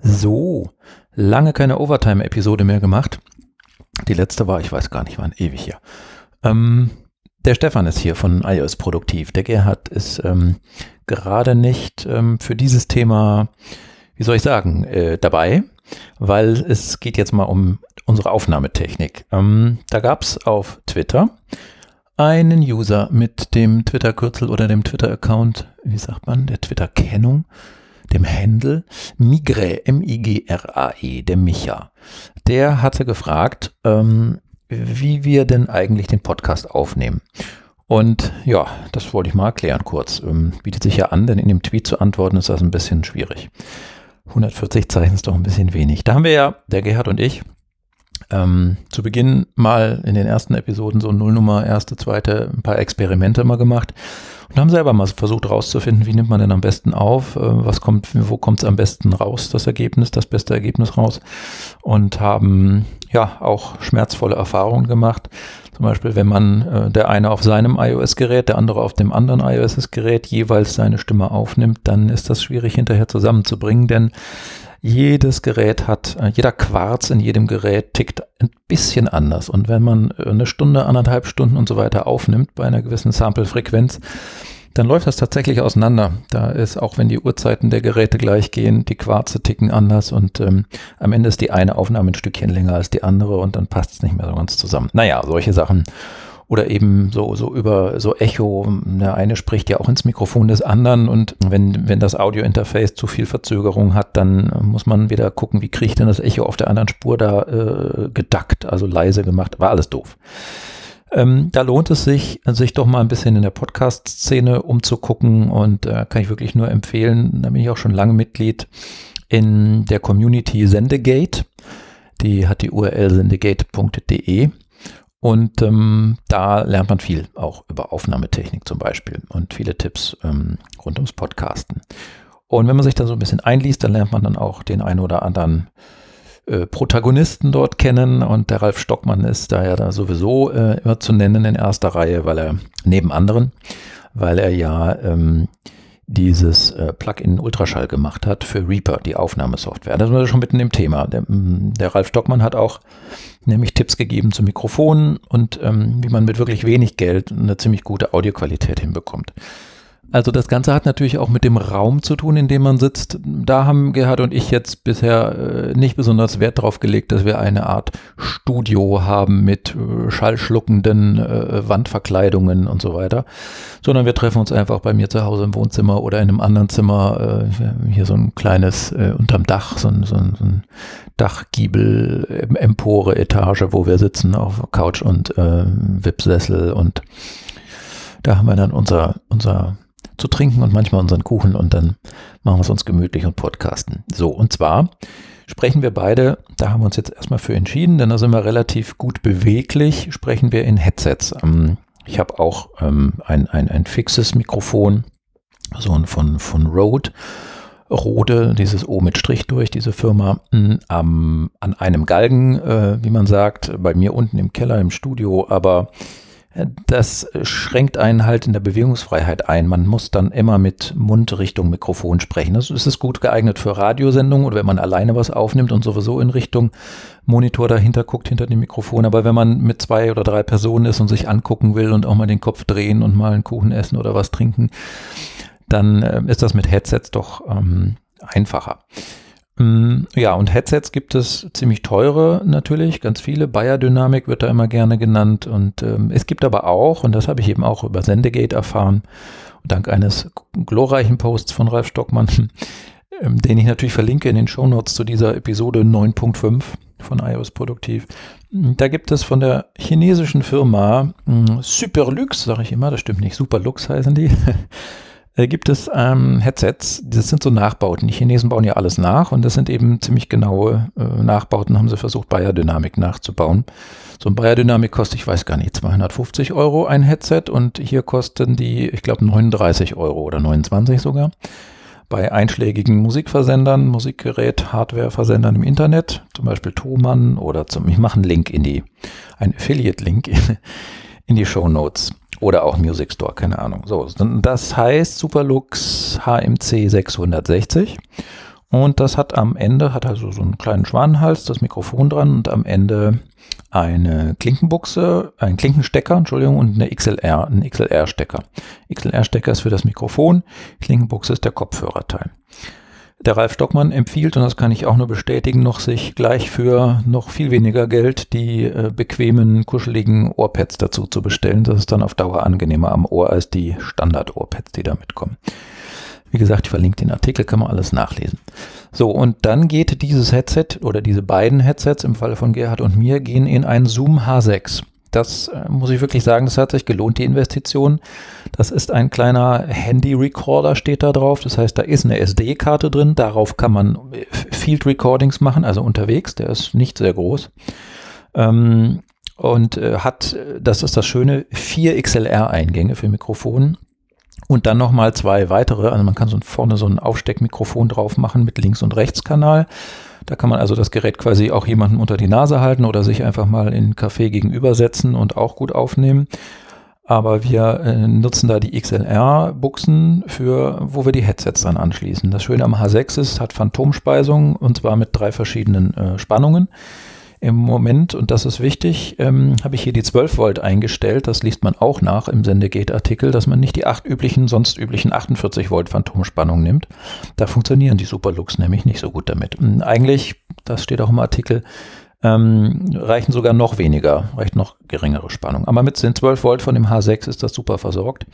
So, lange keine Overtime-Episode mehr gemacht. Die letzte war, ich weiß gar nicht, wann, ewig hier. Ähm, der Stefan ist hier von iOS Produktiv. Der Gerhard ist ähm, gerade nicht ähm, für dieses Thema, wie soll ich sagen, äh, dabei, weil es geht jetzt mal um unsere Aufnahmetechnik. Ähm, da gab es auf Twitter einen User mit dem Twitter-Kürzel oder dem Twitter-Account, wie sagt man, der Twitter-Kennung dem Händel Migre, M-I-G-R-A-E, der Micha. Der hatte gefragt, ähm, wie wir denn eigentlich den Podcast aufnehmen. Und ja, das wollte ich mal erklären kurz. Ähm, bietet sich ja an, denn in dem Tweet zu antworten ist das ein bisschen schwierig. 140 Zeichen ist doch ein bisschen wenig. Da haben wir ja, der Gerhard und ich, ähm, zu Beginn mal in den ersten Episoden so Nullnummer, erste, zweite, ein paar Experimente mal gemacht und haben selber mal versucht herauszufinden, wie nimmt man denn am besten auf, äh, was kommt, wo kommt es am besten raus, das Ergebnis, das beste Ergebnis raus und haben ja auch schmerzvolle Erfahrungen gemacht. Zum Beispiel, wenn man äh, der eine auf seinem iOS-Gerät, der andere auf dem anderen iOS-Gerät jeweils seine Stimme aufnimmt, dann ist das schwierig hinterher zusammenzubringen, denn jedes Gerät hat, äh, jeder Quarz in jedem Gerät tickt ein bisschen anders. Und wenn man äh, eine Stunde, anderthalb Stunden und so weiter aufnimmt bei einer gewissen Sample-Frequenz, dann läuft das tatsächlich auseinander. Da ist, auch wenn die Uhrzeiten der Geräte gleich gehen, die Quarze ticken anders und ähm, am Ende ist die eine Aufnahme ein Stückchen länger als die andere und dann passt es nicht mehr so ganz zusammen. Naja, solche Sachen oder eben so, so über so Echo. Der eine spricht ja auch ins Mikrofon des anderen und wenn, wenn das Audiointerface zu viel Verzögerung hat, dann muss man wieder gucken, wie kriege ich denn das Echo auf der anderen Spur da äh, gedackt, also leise gemacht. War alles doof. Ähm, da lohnt es sich, sich doch mal ein bisschen in der Podcast-Szene umzugucken und äh, kann ich wirklich nur empfehlen, da bin ich auch schon lange Mitglied in der Community Sendegate. Die hat die URL sendegate.de und ähm, da lernt man viel, auch über Aufnahmetechnik zum Beispiel und viele Tipps ähm, rund ums Podcasten. Und wenn man sich da so ein bisschen einliest, dann lernt man dann auch den einen oder anderen äh, Protagonisten dort kennen. Und der Ralf Stockmann ist da ja da sowieso äh, immer zu nennen in erster Reihe, weil er neben anderen, weil er ja ähm, dieses äh, Plugin Ultraschall gemacht hat für Reaper, die Aufnahmesoftware. Da sind wir schon mitten im Thema. Der, mm, der Ralf Stockmann hat auch nämlich Tipps gegeben zu Mikrofonen und ähm, wie man mit wirklich wenig Geld eine ziemlich gute Audioqualität hinbekommt. Also das Ganze hat natürlich auch mit dem Raum zu tun, in dem man sitzt. Da haben Gerhard und ich jetzt bisher äh, nicht besonders Wert darauf gelegt, dass wir eine Art Studio haben mit äh, schallschluckenden äh, Wandverkleidungen und so weiter, sondern wir treffen uns einfach bei mir zu Hause im Wohnzimmer oder in einem anderen Zimmer. Hier so ein kleines unterm Dach, so ein, so ein, so ein Dachgiebel, Empore, Etage, wo wir sitzen auf Couch und äh, Wipsessel und da haben wir dann unser, unser zu trinken und manchmal unseren Kuchen und dann machen wir es uns gemütlich und podcasten. So, und zwar sprechen wir beide, da haben wir uns jetzt erstmal für entschieden, denn da sind wir relativ gut beweglich, sprechen wir in Headsets. Ähm, ich habe auch ähm, ein, ein, ein fixes Mikrofon, so ein von, von Rode. Rode, dieses O mit Strich durch, diese Firma, ähm, an einem Galgen, äh, wie man sagt, bei mir unten im Keller im Studio, aber das schränkt einen halt in der Bewegungsfreiheit ein. Man muss dann immer mit Mund Richtung Mikrofon sprechen. Das ist gut geeignet für Radiosendungen oder wenn man alleine was aufnimmt und sowieso in Richtung Monitor dahinter guckt, hinter dem Mikrofon. Aber wenn man mit zwei oder drei Personen ist und sich angucken will und auch mal den Kopf drehen und mal einen Kuchen essen oder was trinken, dann äh, ist das mit Headsets doch ähm, einfacher. Mm, ja, und Headsets gibt es ziemlich teure natürlich, ganz viele. Bayer Dynamic wird da immer gerne genannt. Und ähm, es gibt aber auch, und das habe ich eben auch über Sendegate erfahren, dank eines glorreichen Posts von Ralf Stockmann, ähm, den ich natürlich verlinke in den Shownotes zu dieser Episode 9.5 von iOS Produktiv. Da gibt es von der chinesischen Firma äh, Superlux, sage ich immer, das stimmt nicht, Superlux heißen die. Äh, gibt es ähm, Headsets, das sind so Nachbauten. Die Chinesen bauen ja alles nach und das sind eben ziemlich genaue äh, Nachbauten, haben sie versucht, Bayer Dynamic nachzubauen. So ein Bayer Dynamic kostet, ich weiß gar nicht, 250 Euro ein Headset und hier kosten die, ich glaube, 39 Euro oder 29 sogar. Bei einschlägigen Musikversendern, Musikgerät, Hardwareversendern im Internet, zum Beispiel Thomann oder zum, ich mache einen Link in die, ein Affiliate-Link in die Show Notes. Oder auch Music Store, keine Ahnung. So, das heißt Superlux HMC 660. Und das hat am Ende, hat also so einen kleinen Schwanenhals, das Mikrofon dran und am Ende eine Klinkenbuchse, ein Klinkenstecker, Entschuldigung, und eine XLR, ein XLR-Stecker. XLR-Stecker ist für das Mikrofon, Klinkenbuchse ist der Kopfhörerteil. Der Ralf Stockmann empfiehlt, und das kann ich auch nur bestätigen, noch sich gleich für noch viel weniger Geld die äh, bequemen, kuscheligen Ohrpads dazu zu bestellen. Das ist dann auf Dauer angenehmer am Ohr als die Standard-Ohrpads, die da mitkommen. Wie gesagt, ich verlinke den Artikel, kann man alles nachlesen. So, und dann geht dieses Headset oder diese beiden Headsets im Falle von Gerhard und mir gehen in ein Zoom H6. Das äh, muss ich wirklich sagen, das hat sich gelohnt, die Investition. Das ist ein kleiner Handy-Recorder, steht da drauf. Das heißt, da ist eine SD-Karte drin. Darauf kann man äh, Field Recordings machen, also unterwegs. Der ist nicht sehr groß. Ähm, und äh, hat, das ist das Schöne, vier XLR-Eingänge für Mikrofon. Und dann nochmal zwei weitere. Also man kann so vorne so ein Aufsteckmikrofon drauf machen mit Links- und Rechtskanal. Da kann man also das Gerät quasi auch jemandem unter die Nase halten oder sich einfach mal in einen Café gegenübersetzen und auch gut aufnehmen. Aber wir äh, nutzen da die XLR-Buchsen für, wo wir die Headsets dann anschließen. Das Schöne am H6 ist, hat Phantomspeisung und zwar mit drei verschiedenen äh, Spannungen. Im Moment, und das ist wichtig, ähm, habe ich hier die 12 Volt eingestellt. Das liest man auch nach im Sendegate-Artikel, dass man nicht die acht üblichen, sonst üblichen 48 Volt Phantomspannung nimmt. Da funktionieren die Superlux nämlich nicht so gut damit. Und eigentlich, das steht auch im Artikel, ähm, reichen sogar noch weniger, reicht noch geringere Spannung. Aber mit den 12 Volt von dem H6 ist das super versorgt.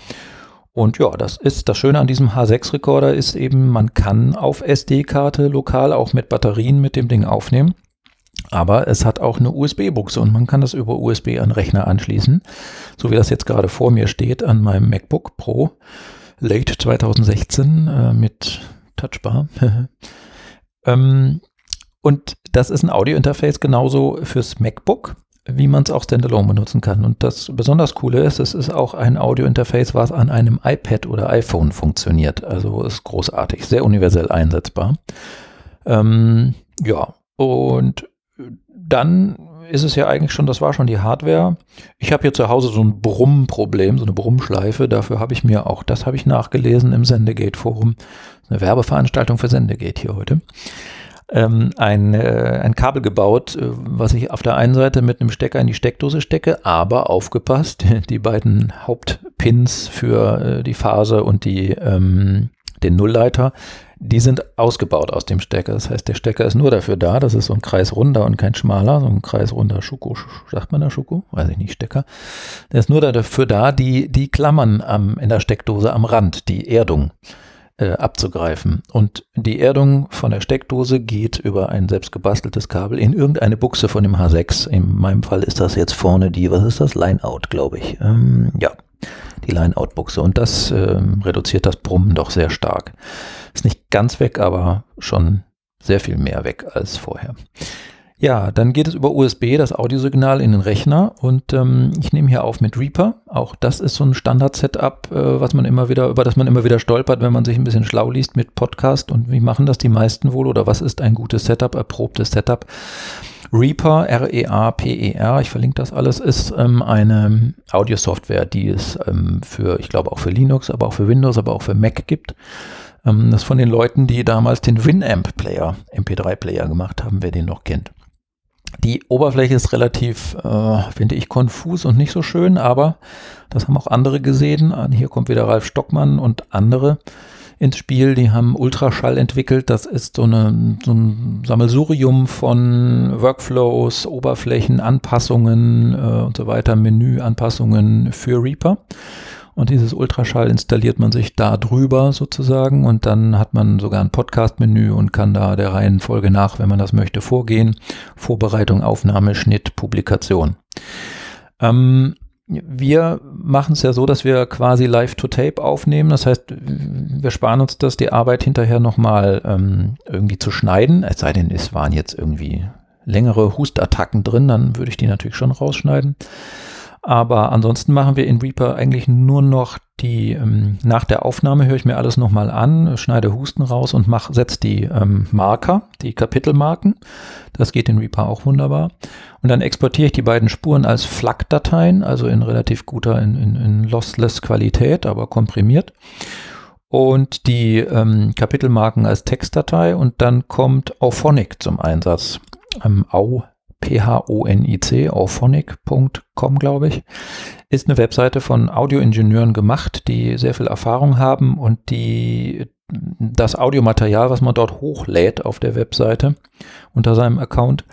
Und ja, das ist das Schöne an diesem H6-Rekorder ist eben, man kann auf SD-Karte lokal auch mit Batterien mit dem Ding aufnehmen. Aber es hat auch eine USB-Buchse und man kann das über USB an Rechner anschließen, so wie das jetzt gerade vor mir steht an meinem MacBook Pro Late 2016 äh, mit Touchbar. ähm, und das ist ein Audio-Interface genauso fürs MacBook, wie man es auch standalone benutzen kann. Und das besonders Coole ist, es ist auch ein Audio-Interface, was an einem iPad oder iPhone funktioniert. Also ist großartig, sehr universell einsetzbar. Ähm, ja, und dann ist es ja eigentlich schon, das war schon die Hardware. Ich habe hier zu Hause so ein Brummproblem, so eine Brummschleife. Dafür habe ich mir auch, das habe ich nachgelesen im Sendegate-Forum. Eine Werbeveranstaltung für Sendegate hier heute. Ähm, ein, äh, ein Kabel gebaut, äh, was ich auf der einen Seite mit einem Stecker in die Steckdose stecke, aber aufgepasst, die beiden Hauptpins für äh, die Phase und die, ähm, den Nullleiter die sind ausgebaut aus dem Stecker. Das heißt, der Stecker ist nur dafür da, das ist so ein kreisrunder und kein schmaler, so ein kreisrunder Schuko, sagt man da Schuko? Weiß ich nicht, Stecker. Der ist nur dafür da, die, die Klammern am, in der Steckdose am Rand, die Erdung äh, abzugreifen. Und die Erdung von der Steckdose geht über ein selbst gebasteltes Kabel in irgendeine Buchse von dem H6. In meinem Fall ist das jetzt vorne die, was ist das? Line-Out, glaube ich. Ähm, ja, die Line-Out-Buchse. Und das ähm, reduziert das Brummen doch sehr stark. Ist nicht ganz weg, aber schon sehr viel mehr weg als vorher. Ja, dann geht es über USB, das Audiosignal in den Rechner und ähm, ich nehme hier auf mit Reaper. Auch das ist so ein Standard-Setup, äh, was man immer wieder, über das man immer wieder stolpert, wenn man sich ein bisschen schlau liest mit Podcast und wie machen das die meisten wohl oder was ist ein gutes Setup, erprobtes Setup. Reaper, R-E-A-P-E-R, e ich verlinke das alles, ist ähm, eine Audio-Software, die es ähm, für, ich glaube auch für Linux, aber auch für Windows, aber auch für Mac gibt. Ähm, das ist von den Leuten, die damals den Winamp-Player, MP3-Player gemacht haben, wer den noch kennt. Die Oberfläche ist relativ, äh, finde ich, konfus und nicht so schön, aber das haben auch andere gesehen. Hier kommt wieder Ralf Stockmann und andere ins Spiel. Die haben Ultraschall entwickelt. Das ist so, eine, so ein Sammelsurium von Workflows, Oberflächen, Anpassungen äh, und so weiter, Menüanpassungen für Reaper. Und dieses Ultraschall installiert man sich da drüber sozusagen und dann hat man sogar ein Podcast-Menü und kann da der Reihenfolge nach, wenn man das möchte, vorgehen. Vorbereitung, Aufnahme, Schnitt, Publikation. Ähm, wir machen es ja so, dass wir quasi Live-to-Tape aufnehmen. Das heißt, wir sparen uns das, die Arbeit hinterher nochmal ähm, irgendwie zu schneiden. Es sei denn, es waren jetzt irgendwie längere Hustattacken drin, dann würde ich die natürlich schon rausschneiden. Aber ansonsten machen wir in Reaper eigentlich nur noch die, ähm, nach der Aufnahme höre ich mir alles nochmal an, schneide Husten raus und mach, setze die ähm, Marker, die Kapitelmarken. Das geht in Reaper auch wunderbar. Und dann exportiere ich die beiden Spuren als FLAC-Dateien, also in relativ guter, in, in, in lossless Qualität, aber komprimiert. und die ähm, Kapitelmarken als Textdatei und dann kommt Auphonic zum Einsatz. Ähm, Au, P-H-O-N-I-C, auphonic.com, glaube ich, ist eine Webseite von Audioingenieuren gemacht, die sehr viel Erfahrung haben und die das Audiomaterial, was man dort hochlädt auf der Webseite unter seinem Account,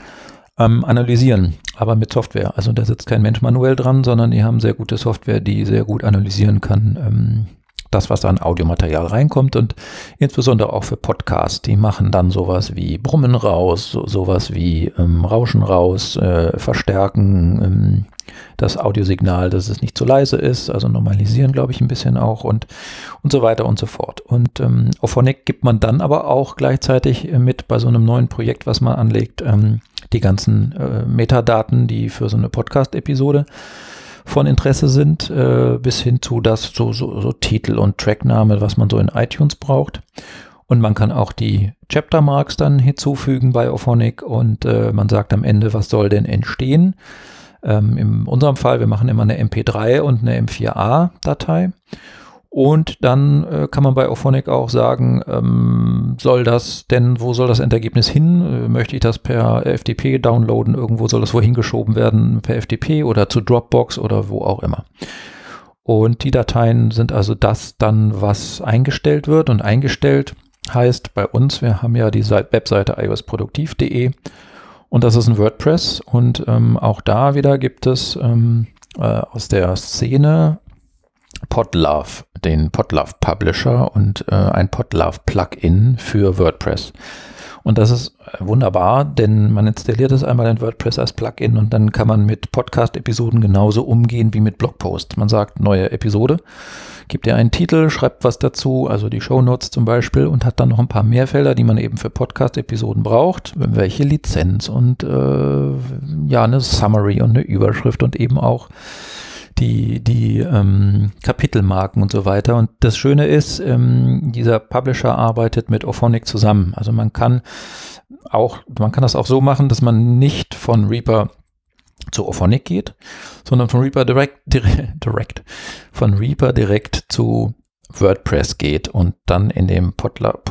ähm, analysieren, aber mit Software. Also da sitzt kein Mensch manuell dran, sondern die haben sehr gute Software, die sehr gut analysieren kann, ähm, das, was da an Audiomaterial reinkommt und insbesondere auch für Podcasts. Die machen dann sowas wie Brummen raus, so, sowas wie ähm, Rauschen raus, äh, verstärken ähm, das Audiosignal, dass es nicht zu leise ist, also normalisieren, glaube ich, ein bisschen auch und, und so weiter und so fort. Und ähm, Auphonic gibt man dann aber auch gleichzeitig mit bei so einem neuen Projekt, was man anlegt, ähm, die ganzen äh, Metadaten, die für so eine Podcast-Episode von Interesse sind, äh, bis hin zu das so, so, so Titel und Trackname, was man so in iTunes braucht. Und man kann auch die Chapter Marks dann hinzufügen bei Ophonic und äh, man sagt am Ende, was soll denn entstehen. Ähm, in unserem Fall, wir machen immer eine MP3 und eine M4A-Datei. Und dann äh, kann man bei Auphonic auch sagen, ähm, soll das denn, wo soll das Endergebnis hin? Äh, möchte ich das per FTP downloaden? Irgendwo soll das wohin geschoben werden? Per FTP oder zu Dropbox oder wo auch immer. Und die Dateien sind also das dann, was eingestellt wird. Und eingestellt heißt bei uns, wir haben ja die Webseite iosproduktiv.de und das ist ein WordPress. Und ähm, auch da wieder gibt es ähm, äh, aus der Szene Podlove, den Podlove Publisher und äh, ein Podlove Plugin für WordPress. Und das ist wunderbar, denn man installiert es einmal in WordPress als Plugin und dann kann man mit Podcast-Episoden genauso umgehen wie mit Blogposts. Man sagt neue Episode, gibt ihr einen Titel, schreibt was dazu, also die Shownotes zum Beispiel und hat dann noch ein paar mehr Felder, die man eben für Podcast-Episoden braucht, welche Lizenz und äh, ja, eine Summary und eine Überschrift und eben auch die, die ähm, Kapitelmarken und so weiter. Und das Schöne ist, ähm, dieser Publisher arbeitet mit Ophonic zusammen. Also man kann auch, man kann das auch so machen, dass man nicht von Reaper zu Ophonic geht, sondern von Reaper direkt, direkt, direkt von Reaper direkt zu WordPress geht und dann in dem Podlove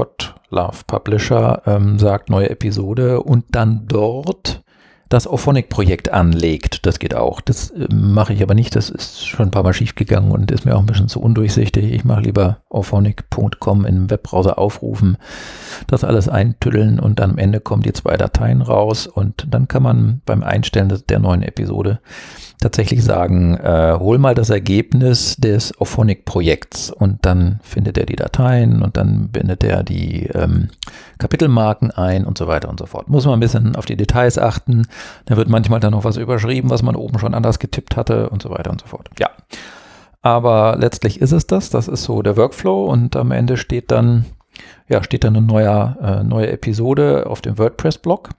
Publisher ähm, sagt neue Episode und dann dort das Auphonic-Projekt anlegt. Das geht auch. Das äh, mache ich aber nicht. Das ist schon ein paar Mal schief gegangen und ist mir auch ein bisschen zu undurchsichtig. Ich mache lieber auphonic.com im Webbrowser aufrufen, das alles eintüddeln und am Ende kommen die zwei Dateien raus und dann kann man beim Einstellen der neuen Episode tatsächlich sagen, äh, hol mal das Ergebnis des Auphonic-Projekts und dann findet er die Dateien und dann bindet er die ähm, Kapitelmarken ein und so weiter und so fort. Muss man ein bisschen auf die Details achten. Da wird manchmal dann noch was überschrieben, was man oben schon anders getippt hatte und so weiter und so fort. Ja. Aber letztlich ist es das. Das ist so der Workflow und am Ende steht dann, ja, steht dann eine neue, äh, neue Episode auf dem WordPress-Blog.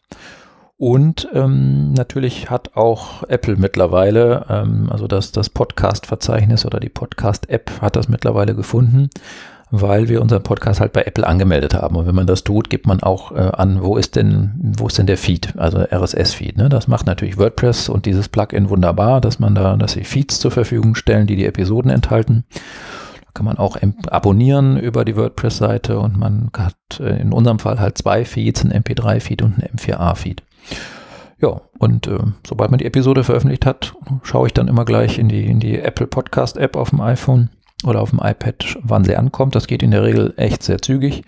Und ähm, natürlich hat auch Apple mittlerweile, ähm, also das, das Podcast-Verzeichnis oder die Podcast-App hat das mittlerweile gefunden, weil wir unseren Podcast halt bei Apple angemeldet haben. Und wenn man das tut, gibt man auch äh, an, wo ist denn, wo ist denn der Feed, also RSS-Feed. Ne? Das macht natürlich WordPress und dieses Plugin wunderbar, dass man da, dass sie Feeds zur Verfügung stellen, die die Episoden enthalten kann man auch abonnieren über die WordPress-Seite und man hat äh, in unserem Fall halt zwei Feeds, ein MP3-Feed und ein M4A-Feed. Ja, und äh, sobald man die Episode veröffentlicht hat, schaue ich dann immer gleich in die, in die Apple Podcast App auf dem iPhone oder auf dem iPad, wann sie ankommt. Das geht in der Regel echt sehr zügig.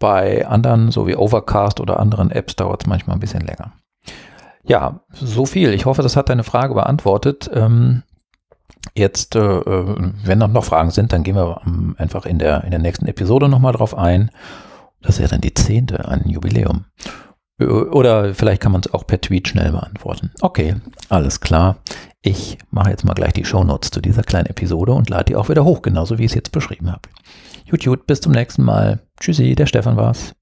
Bei anderen, so wie Overcast oder anderen Apps, dauert es manchmal ein bisschen länger. Ja, so viel. Ich hoffe, das hat deine Frage beantwortet. Ähm, jetzt, äh, äh wenn noch Fragen sind, dann gehen wir ähm, einfach in der, in der nächsten Episode nochmal drauf ein. Das ja dann die zehnte, ein Jubiläum. Oder vielleicht kann man es auch per Tweet schnell beantworten. Okay, alles klar. Ich mache jetzt mal gleich die Shownotes zu dieser kleinen Episode und lade die auch wieder hoch, genauso wie ich es jetzt beschrieben habe. Gut, gut, bis zum nächsten Mal. Tschüssi, der Stefan war's.